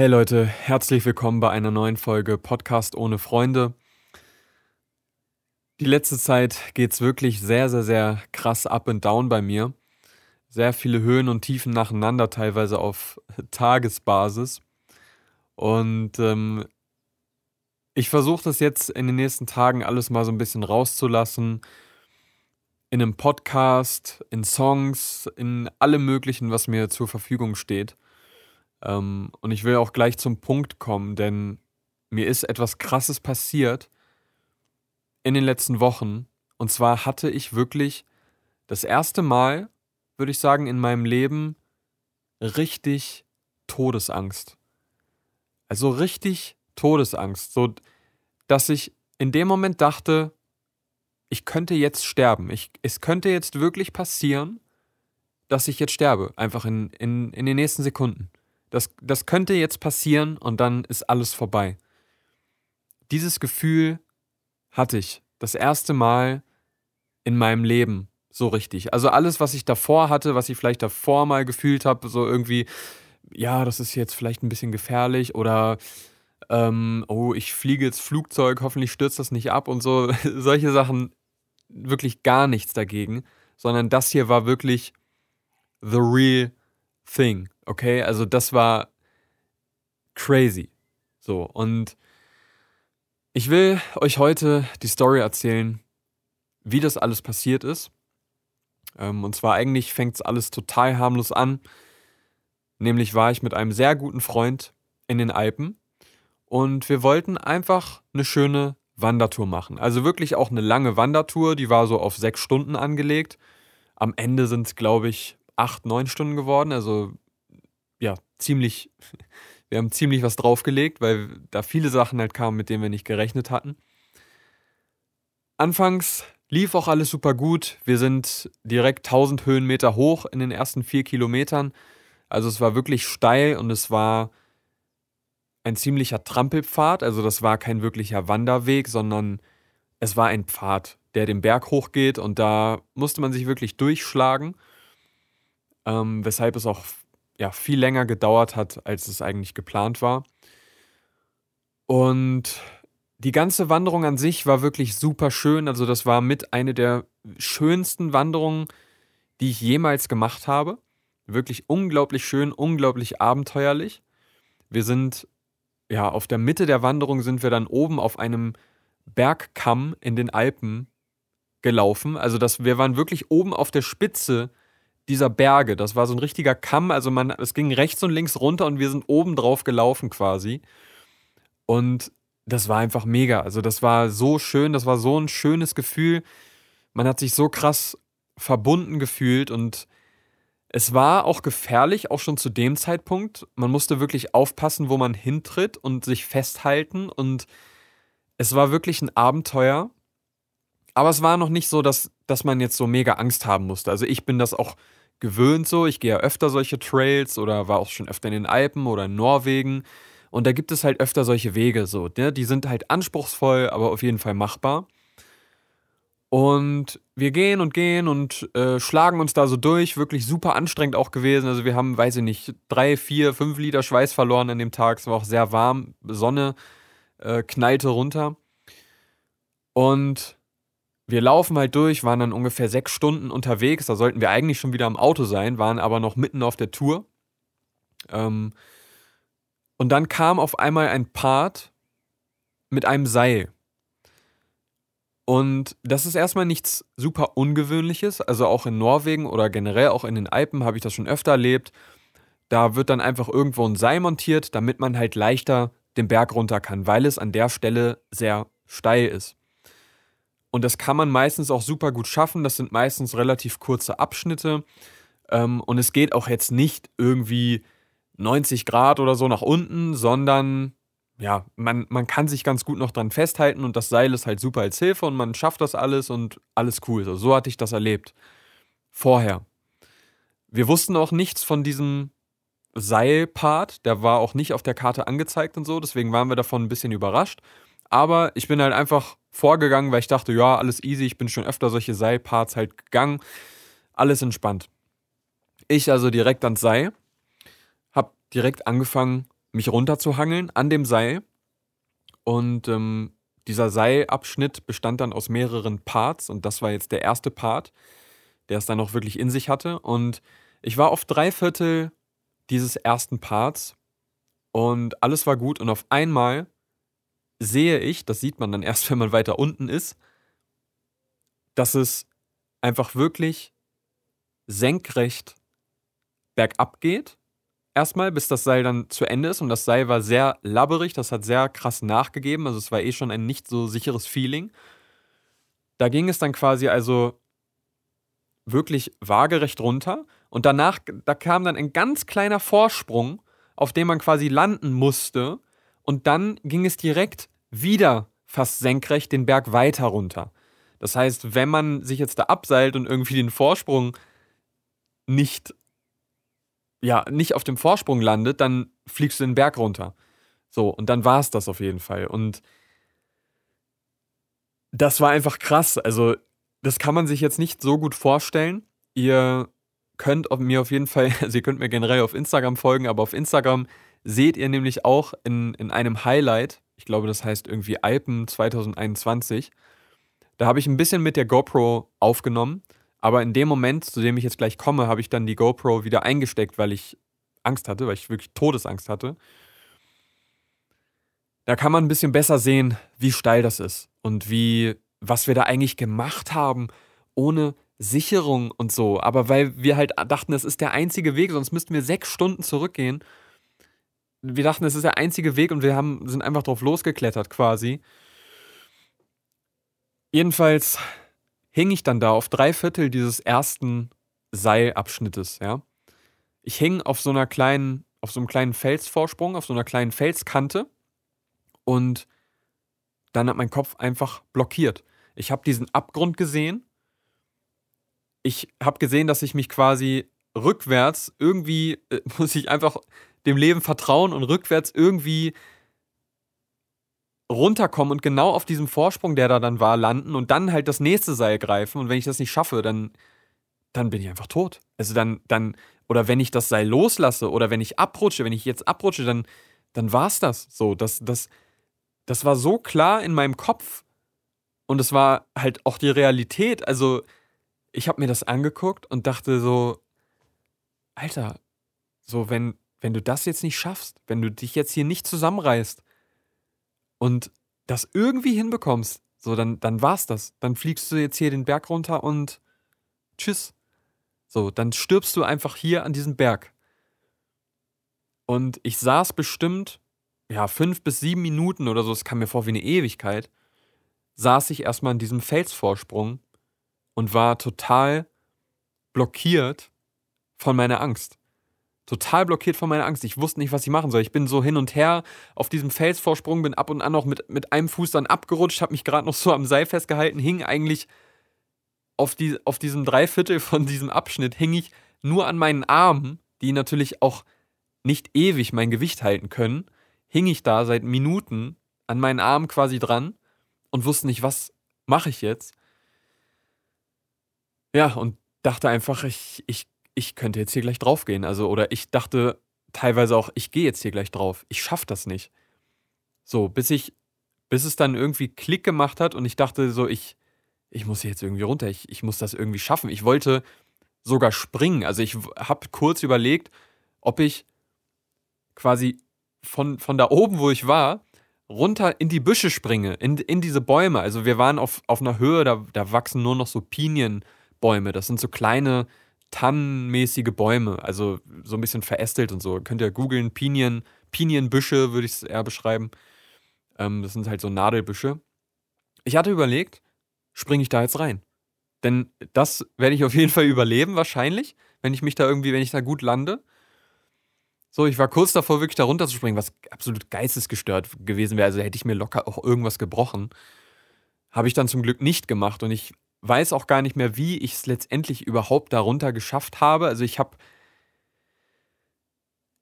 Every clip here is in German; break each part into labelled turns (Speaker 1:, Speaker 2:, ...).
Speaker 1: Hey Leute, herzlich willkommen bei einer neuen Folge Podcast ohne Freunde. Die letzte Zeit geht es wirklich sehr, sehr, sehr krass up und down bei mir. Sehr viele Höhen und Tiefen nacheinander, teilweise auf Tagesbasis. Und ähm, ich versuche das jetzt in den nächsten Tagen alles mal so ein bisschen rauszulassen. In einem Podcast, in Songs, in allem Möglichen, was mir zur Verfügung steht. Ähm, und ich will auch gleich zum Punkt kommen, denn mir ist etwas Krasses passiert in den letzten Wochen. Und zwar hatte ich wirklich das erste Mal, würde ich sagen, in meinem Leben richtig Todesangst. Also richtig Todesangst. So, dass ich in dem Moment dachte, ich könnte jetzt sterben. Ich, es könnte jetzt wirklich passieren, dass ich jetzt sterbe. Einfach in, in, in den nächsten Sekunden. Das, das könnte jetzt passieren und dann ist alles vorbei. Dieses Gefühl hatte ich das erste Mal in meinem Leben so richtig. Also alles, was ich davor hatte, was ich vielleicht davor mal gefühlt habe, so irgendwie, ja, das ist jetzt vielleicht ein bisschen gefährlich oder ähm, oh, ich fliege jetzt Flugzeug, hoffentlich stürzt das nicht ab und so. Solche Sachen, wirklich gar nichts dagegen, sondern das hier war wirklich the real thing. Okay, also das war crazy. So, und ich will euch heute die Story erzählen, wie das alles passiert ist. Ähm, und zwar eigentlich fängt es alles total harmlos an. Nämlich war ich mit einem sehr guten Freund in den Alpen und wir wollten einfach eine schöne Wandertour machen. Also wirklich auch eine lange Wandertour, die war so auf sechs Stunden angelegt. Am Ende sind es, glaube ich, acht, neun Stunden geworden. Also ja, ziemlich, wir haben ziemlich was draufgelegt, weil da viele Sachen halt kamen, mit denen wir nicht gerechnet hatten. Anfangs lief auch alles super gut. Wir sind direkt 1000 Höhenmeter hoch in den ersten vier Kilometern. Also es war wirklich steil und es war ein ziemlicher Trampelpfad. Also das war kein wirklicher Wanderweg, sondern es war ein Pfad, der den Berg hochgeht und da musste man sich wirklich durchschlagen. Ähm, weshalb es auch ja, viel länger gedauert hat, als es eigentlich geplant war. Und die ganze Wanderung an sich war wirklich super schön. Also das war mit eine der schönsten Wanderungen, die ich jemals gemacht habe. Wirklich unglaublich schön, unglaublich abenteuerlich. Wir sind ja auf der Mitte der Wanderung sind wir dann oben auf einem Bergkamm in den Alpen gelaufen. Also das, wir waren wirklich oben auf der Spitze dieser Berge. Das war so ein richtiger Kamm. Also man, es ging rechts und links runter und wir sind oben drauf gelaufen quasi. Und das war einfach mega. Also das war so schön, das war so ein schönes Gefühl. Man hat sich so krass verbunden gefühlt und es war auch gefährlich, auch schon zu dem Zeitpunkt. Man musste wirklich aufpassen, wo man hintritt und sich festhalten. Und es war wirklich ein Abenteuer. Aber es war noch nicht so, dass, dass man jetzt so mega Angst haben musste. Also ich bin das auch gewöhnt so. Ich gehe ja öfter solche Trails oder war auch schon öfter in den Alpen oder in Norwegen. Und da gibt es halt öfter solche Wege so. Ne? Die sind halt anspruchsvoll, aber auf jeden Fall machbar. Und wir gehen und gehen und äh, schlagen uns da so durch. Wirklich super anstrengend auch gewesen. Also wir haben, weiß ich nicht, drei, vier, fünf Liter Schweiß verloren an dem Tag. Es war auch sehr warm. Sonne äh, knallte runter. Und wir laufen halt durch, waren dann ungefähr sechs Stunden unterwegs. Da sollten wir eigentlich schon wieder am Auto sein, waren aber noch mitten auf der Tour. Ähm, und dann kam auf einmal ein Part mit einem Seil. Und das ist erstmal nichts super Ungewöhnliches. Also auch in Norwegen oder generell auch in den Alpen habe ich das schon öfter erlebt. Da wird dann einfach irgendwo ein Seil montiert, damit man halt leichter den Berg runter kann, weil es an der Stelle sehr steil ist. Und das kann man meistens auch super gut schaffen. Das sind meistens relativ kurze Abschnitte. Ähm, und es geht auch jetzt nicht irgendwie 90 Grad oder so nach unten, sondern ja, man, man kann sich ganz gut noch dran festhalten und das Seil ist halt super als Hilfe und man schafft das alles und alles cool. So, so hatte ich das erlebt. Vorher. Wir wussten auch nichts von diesem Seilpart. Der war auch nicht auf der Karte angezeigt und so. Deswegen waren wir davon ein bisschen überrascht. Aber ich bin halt einfach vorgegangen, weil ich dachte, ja, alles easy. Ich bin schon öfter solche Seilparts halt gegangen. Alles entspannt. Ich also direkt ans Seil, hab direkt angefangen mich runterzuhangeln an dem Seil. Und ähm, dieser Seilabschnitt bestand dann aus mehreren Parts und das war jetzt der erste Part, der es dann auch wirklich in sich hatte. Und ich war auf drei Viertel dieses ersten Parts und alles war gut und auf einmal sehe ich, das sieht man dann erst, wenn man weiter unten ist, dass es einfach wirklich senkrecht bergab geht. Erstmal, bis das Seil dann zu Ende ist. Und das Seil war sehr labberig, das hat sehr krass nachgegeben. Also es war eh schon ein nicht so sicheres Feeling. Da ging es dann quasi also wirklich waagerecht runter. Und danach, da kam dann ein ganz kleiner Vorsprung, auf dem man quasi landen musste. Und dann ging es direkt wieder fast senkrecht den Berg weiter runter. Das heißt, wenn man sich jetzt da abseilt und irgendwie den Vorsprung nicht, ja, nicht auf dem Vorsprung landet, dann fliegst du den Berg runter. So, und dann war es das auf jeden Fall. Und das war einfach krass. Also, das kann man sich jetzt nicht so gut vorstellen. Ihr könnt mir auf jeden Fall, also ihr könnt mir generell auf Instagram folgen, aber auf Instagram seht ihr nämlich auch in, in einem Highlight, ich glaube, das heißt irgendwie Alpen 2021, da habe ich ein bisschen mit der GoPro aufgenommen, aber in dem Moment, zu dem ich jetzt gleich komme, habe ich dann die GoPro wieder eingesteckt, weil ich Angst hatte, weil ich wirklich Todesangst hatte. Da kann man ein bisschen besser sehen, wie steil das ist und wie, was wir da eigentlich gemacht haben, ohne Sicherung und so. Aber weil wir halt dachten, das ist der einzige Weg, sonst müssten wir sechs Stunden zurückgehen. Wir dachten, das ist der einzige Weg und wir haben, sind einfach drauf losgeklettert quasi. Jedenfalls hing ich dann da auf drei Viertel dieses ersten Seilabschnittes, ja. Ich hing auf so einer kleinen, auf so einem kleinen Felsvorsprung, auf so einer kleinen Felskante und dann hat mein Kopf einfach blockiert. Ich habe diesen Abgrund gesehen. Ich habe gesehen, dass ich mich quasi rückwärts irgendwie, äh, muss ich einfach dem Leben vertrauen und rückwärts irgendwie runterkommen und genau auf diesem Vorsprung, der da dann war, landen und dann halt das nächste Seil greifen. Und wenn ich das nicht schaffe, dann, dann bin ich einfach tot. Also dann, dann, oder wenn ich das Seil loslasse oder wenn ich abrutsche, wenn ich jetzt abrutsche, dann, dann war es das. So, das, das, das war so klar in meinem Kopf und es war halt auch die Realität. Also, ich habe mir das angeguckt und dachte so, Alter, so, wenn, wenn du das jetzt nicht schaffst, wenn du dich jetzt hier nicht zusammenreißt, und das irgendwie hinbekommst, so, dann, dann war's das. Dann fliegst du jetzt hier den Berg runter und tschüss. So, dann stirbst du einfach hier an diesem Berg. Und ich saß bestimmt, ja, fünf bis sieben Minuten oder so, es kam mir vor wie eine Ewigkeit, saß ich erstmal an diesem Felsvorsprung und war total blockiert von meiner Angst total blockiert von meiner Angst. Ich wusste nicht, was ich machen soll. Ich bin so hin und her auf diesem Felsvorsprung, bin ab und an noch mit, mit einem Fuß dann abgerutscht, habe mich gerade noch so am Seil festgehalten, hing eigentlich auf, die, auf diesem Dreiviertel von diesem Abschnitt, hing ich nur an meinen Armen, die natürlich auch nicht ewig mein Gewicht halten können, hing ich da seit Minuten an meinen Armen quasi dran und wusste nicht, was mache ich jetzt. Ja, und dachte einfach, ich, ich ich könnte jetzt hier gleich draufgehen. Also, oder ich dachte teilweise auch, ich gehe jetzt hier gleich drauf. Ich schaffe das nicht. So, bis ich, bis es dann irgendwie Klick gemacht hat und ich dachte so, ich, ich muss jetzt irgendwie runter, ich, ich muss das irgendwie schaffen. Ich wollte sogar springen. Also ich habe kurz überlegt, ob ich quasi von, von da oben, wo ich war, runter in die Büsche springe, in, in diese Bäume. Also wir waren auf, auf einer Höhe, da, da wachsen nur noch so Pinienbäume. Das sind so kleine, tannenmäßige Bäume, also so ein bisschen verästelt und so. Könnt ihr googeln, Pinien, Pinienbüsche würde ich es eher beschreiben. Ähm, das sind halt so Nadelbüsche. Ich hatte überlegt, springe ich da jetzt rein? Denn das werde ich auf jeden Fall überleben, wahrscheinlich, wenn ich mich da irgendwie, wenn ich da gut lande. So, ich war kurz davor, wirklich da runterzuspringen, was absolut geistesgestört gewesen wäre. Also hätte ich mir locker auch irgendwas gebrochen. Habe ich dann zum Glück nicht gemacht und ich weiß auch gar nicht mehr, wie ich es letztendlich überhaupt darunter geschafft habe. Also ich habe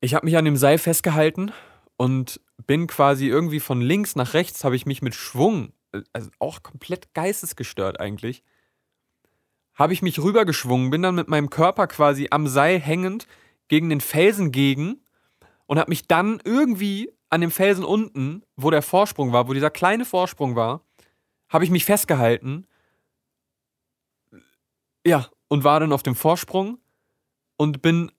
Speaker 1: ich habe mich an dem Seil festgehalten und bin quasi irgendwie von links nach rechts habe ich mich mit Schwung, also auch komplett geistesgestört eigentlich, habe ich mich rübergeschwungen, bin dann mit meinem Körper quasi am Seil hängend gegen den Felsen gegen und habe mich dann irgendwie an dem Felsen unten, wo der Vorsprung war, wo dieser kleine Vorsprung war, habe ich mich festgehalten. Ja, und war dann auf dem Vorsprung und bin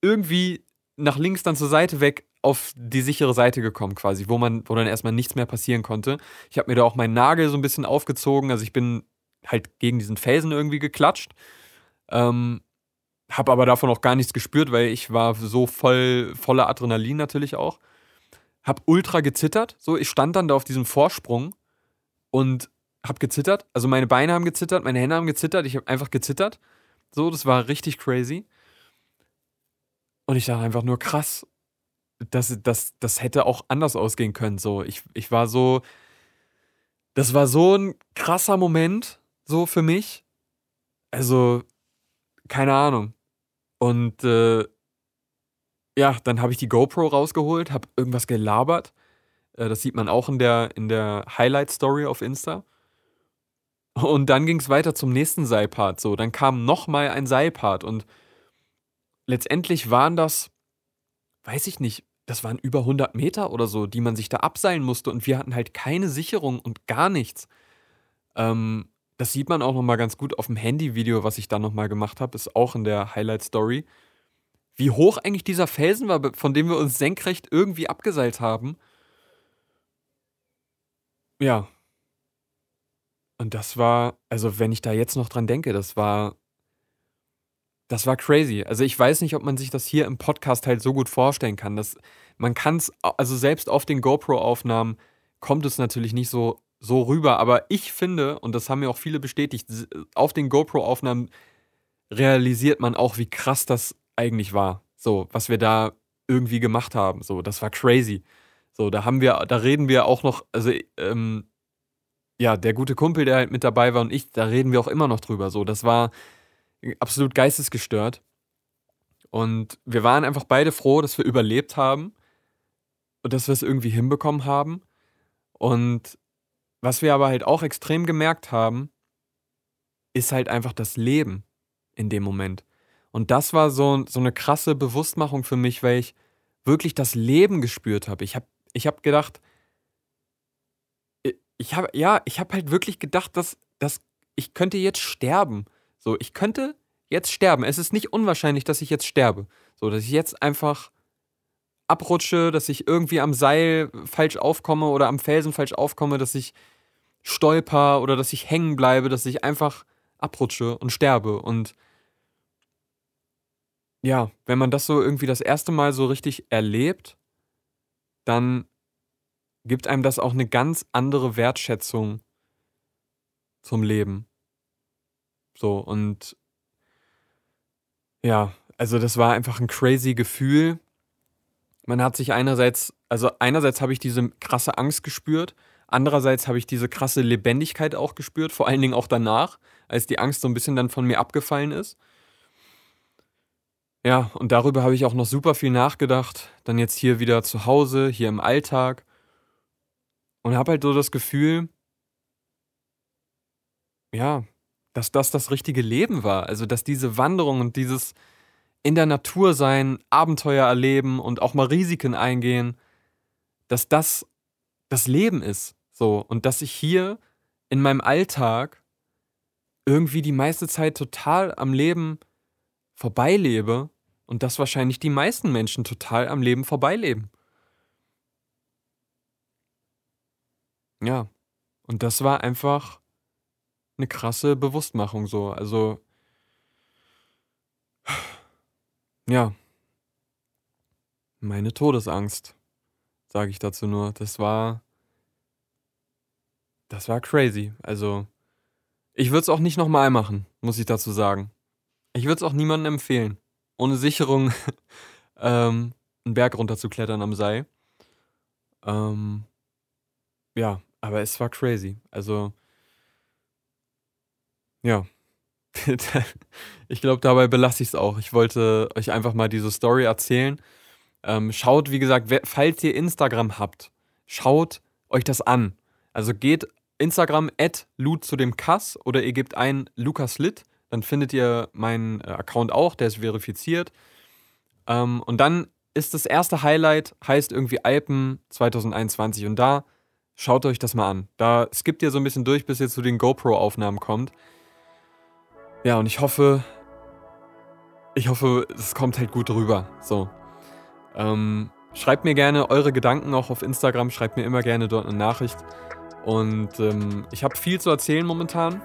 Speaker 1: irgendwie nach links dann zur Seite weg auf die sichere Seite gekommen, quasi, wo man, wo dann erstmal nichts mehr passieren konnte. Ich habe mir da auch meinen Nagel so ein bisschen aufgezogen, also ich bin halt gegen diesen Felsen irgendwie geklatscht. Ähm, habe aber davon auch gar nichts gespürt, weil ich war so voll voller Adrenalin natürlich auch. Hab ultra gezittert, so ich stand dann da auf diesem Vorsprung und hab gezittert. Also meine Beine haben gezittert, meine Hände haben gezittert, ich habe einfach gezittert. So, das war richtig crazy. Und ich dachte einfach nur krass, das, das, das hätte auch anders ausgehen können. So, ich, ich war so, das war so ein krasser Moment, so für mich. Also, keine Ahnung. Und äh, ja, dann habe ich die GoPro rausgeholt, habe irgendwas gelabert. Äh, das sieht man auch in der, in der Highlight-Story auf Insta. Und dann ging es weiter zum nächsten Seilpart. So, dann kam nochmal ein Seilpart und letztendlich waren das, weiß ich nicht, das waren über 100 Meter oder so, die man sich da abseilen musste und wir hatten halt keine Sicherung und gar nichts. Ähm, das sieht man auch nochmal ganz gut auf dem Handyvideo, was ich da nochmal gemacht habe, ist auch in der Highlight Story. Wie hoch eigentlich dieser Felsen war, von dem wir uns senkrecht irgendwie abgeseilt haben. Ja. Und das war, also wenn ich da jetzt noch dran denke, das war das war crazy. Also ich weiß nicht, ob man sich das hier im Podcast halt so gut vorstellen kann. Dass man kann es, also selbst auf den GoPro-Aufnahmen kommt es natürlich nicht so, so rüber. Aber ich finde, und das haben mir auch viele bestätigt, auf den GoPro-Aufnahmen realisiert man auch, wie krass das eigentlich war. So, was wir da irgendwie gemacht haben. So, das war crazy. So, da haben wir, da reden wir auch noch, also ähm, ja, der gute Kumpel, der halt mit dabei war und ich, da reden wir auch immer noch drüber. So, das war absolut geistesgestört. Und wir waren einfach beide froh, dass wir überlebt haben und dass wir es irgendwie hinbekommen haben. Und was wir aber halt auch extrem gemerkt haben, ist halt einfach das Leben in dem Moment. Und das war so, so eine krasse Bewusstmachung für mich, weil ich wirklich das Leben gespürt habe. Ich habe ich hab gedacht, ich habe ja, ich habe halt wirklich gedacht, dass, dass ich könnte jetzt sterben. So, ich könnte jetzt sterben. Es ist nicht unwahrscheinlich, dass ich jetzt sterbe. So, dass ich jetzt einfach abrutsche, dass ich irgendwie am Seil falsch aufkomme oder am Felsen falsch aufkomme, dass ich stolper oder dass ich hängen bleibe, dass ich einfach abrutsche und sterbe. Und ja, wenn man das so irgendwie das erste Mal so richtig erlebt, dann gibt einem das auch eine ganz andere Wertschätzung zum Leben. So, und ja, also das war einfach ein crazy Gefühl. Man hat sich einerseits, also einerseits habe ich diese krasse Angst gespürt, andererseits habe ich diese krasse Lebendigkeit auch gespürt, vor allen Dingen auch danach, als die Angst so ein bisschen dann von mir abgefallen ist. Ja, und darüber habe ich auch noch super viel nachgedacht. Dann jetzt hier wieder zu Hause, hier im Alltag. Und habe halt so das Gefühl, ja, dass das das richtige Leben war. Also, dass diese Wanderung und dieses in der Natur sein, Abenteuer erleben und auch mal Risiken eingehen, dass das das Leben ist. So. Und dass ich hier in meinem Alltag irgendwie die meiste Zeit total am Leben vorbeilebe und dass wahrscheinlich die meisten Menschen total am Leben vorbeileben. Ja. Und das war einfach eine krasse Bewusstmachung so. Also ja. Meine Todesangst, sage ich dazu nur. Das war das war crazy. Also ich würde es auch nicht nochmal machen, muss ich dazu sagen. Ich würde es auch niemandem empfehlen, ohne Sicherung ähm, einen Berg runterzuklettern am Seil. Ähm, ja, aber es war crazy. Also ja. ich glaube, dabei belasse ich es auch. Ich wollte euch einfach mal diese Story erzählen. Ähm, schaut, wie gesagt, falls ihr Instagram habt, schaut euch das an. Also geht Instagram at Loot zu dem Kass oder ihr gebt ein Lukas Litt, dann findet ihr meinen äh, Account auch, der ist verifiziert. Ähm, und dann ist das erste Highlight, heißt irgendwie Alpen 2021 und da schaut euch das mal an. Da skippt ihr so ein bisschen durch, bis ihr zu den GoPro-Aufnahmen kommt. Ja, und ich hoffe, ich hoffe, es kommt halt gut rüber. So. Ähm, schreibt mir gerne eure Gedanken auch auf Instagram, schreibt mir immer gerne dort eine Nachricht. Und ähm, ich habe viel zu erzählen momentan.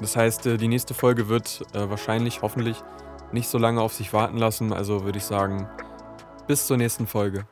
Speaker 1: Das heißt, äh, die nächste Folge wird äh, wahrscheinlich, hoffentlich, nicht so lange auf sich warten lassen. Also würde ich sagen, bis zur nächsten Folge.